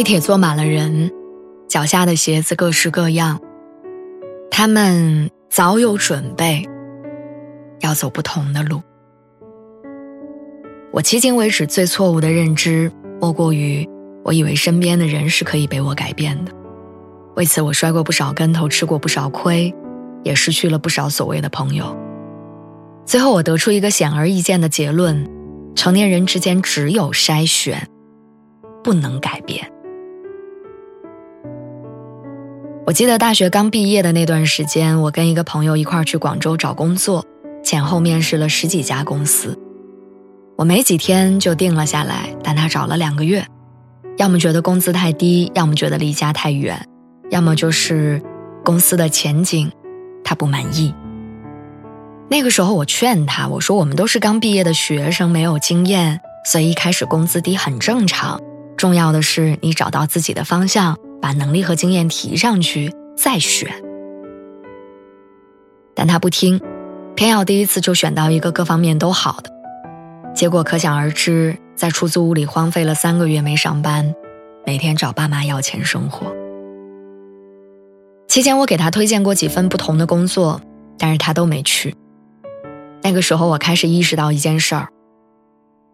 地铁坐满了人，脚下的鞋子各式各样。他们早有准备，要走不同的路。我迄今为止最错误的认知，莫过于我以为身边的人是可以被我改变的。为此，我摔过不少跟头，吃过不少亏，也失去了不少所谓的朋友。最后，我得出一个显而易见的结论：成年人之间只有筛选，不能改变。我记得大学刚毕业的那段时间，我跟一个朋友一块去广州找工作，前后面试了十几家公司。我没几天就定了下来，但他找了两个月，要么觉得工资太低，要么觉得离家太远，要么就是公司的前景他不满意。那个时候我劝他，我说我们都是刚毕业的学生，没有经验，所以一开始工资低很正常。重要的是你找到自己的方向。把能力和经验提上去再选，但他不听，偏要第一次就选到一个各方面都好的，结果可想而知，在出租屋里荒废了三个月没上班，每天找爸妈要钱生活。期间我给他推荐过几份不同的工作，但是他都没去。那个时候我开始意识到一件事儿：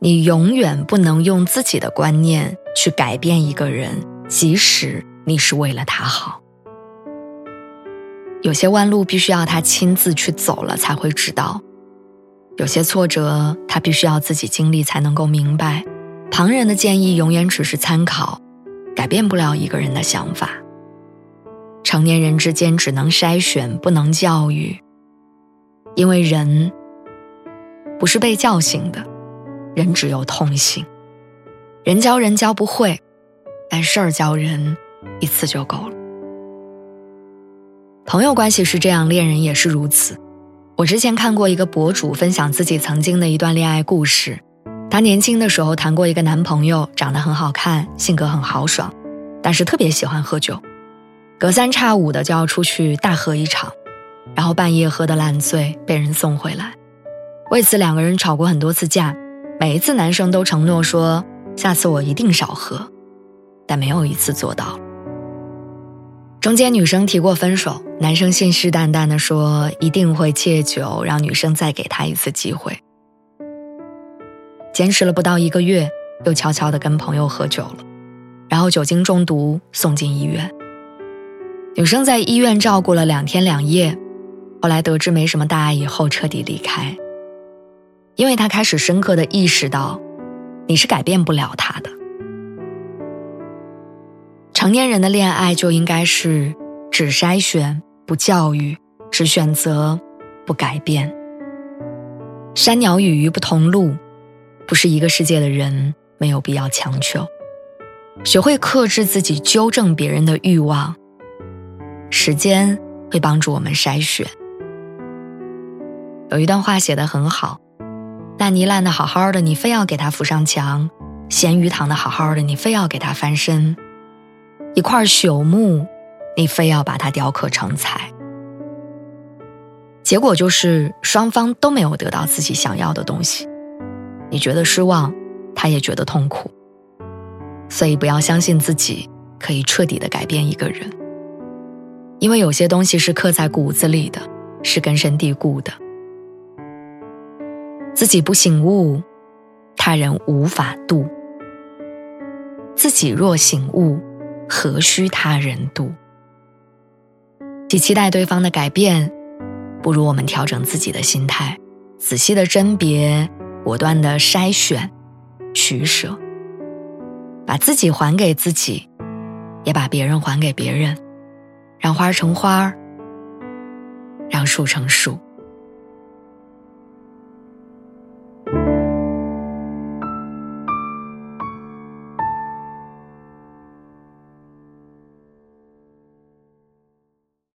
你永远不能用自己的观念去改变一个人，即使。你是为了他好，有些弯路必须要他亲自去走了才会知道，有些挫折他必须要自己经历才能够明白。旁人的建议永远只是参考，改变不了一个人的想法。成年人之间只能筛选，不能教育，因为人不是被叫醒的，人只有痛醒。人教人教不会，但事儿教人。一次就够了。朋友关系是这样，恋人也是如此。我之前看过一个博主分享自己曾经的一段恋爱故事。她年轻的时候谈过一个男朋友，长得很好看，性格很豪爽，但是特别喜欢喝酒，隔三差五的就要出去大喝一场，然后半夜喝得烂醉，被人送回来。为此两个人吵过很多次架，每一次男生都承诺说下次我一定少喝，但没有一次做到。中间女生提过分手，男生信誓旦旦地说一定会戒酒，让女生再给他一次机会。坚持了不到一个月，又悄悄地跟朋友喝酒了，然后酒精中毒送进医院。女生在医院照顾了两天两夜，后来得知没什么大碍以后彻底离开，因为她开始深刻地意识到，你是改变不了他的。成年人的恋爱就应该是只筛选不教育，只选择不改变。山鸟与鱼不同路，不是一个世界的人，没有必要强求。学会克制自己纠正别人的欲望，时间会帮助我们筛选。有一段话写得很好：烂泥烂的好好的，你非要给它扶上墙；咸鱼躺的好好的，你非要给它翻身。一块朽木，你非要把它雕刻成材，结果就是双方都没有得到自己想要的东西。你觉得失望，他也觉得痛苦。所以不要相信自己可以彻底的改变一个人，因为有些东西是刻在骨子里的，是根深蒂固的。自己不醒悟，他人无法度；自己若醒悟。何须他人度？既期待对方的改变，不如我们调整自己的心态，仔细的甄别，果断的筛选，取舍，把自己还给自己，也把别人还给别人，让花成花让树成树。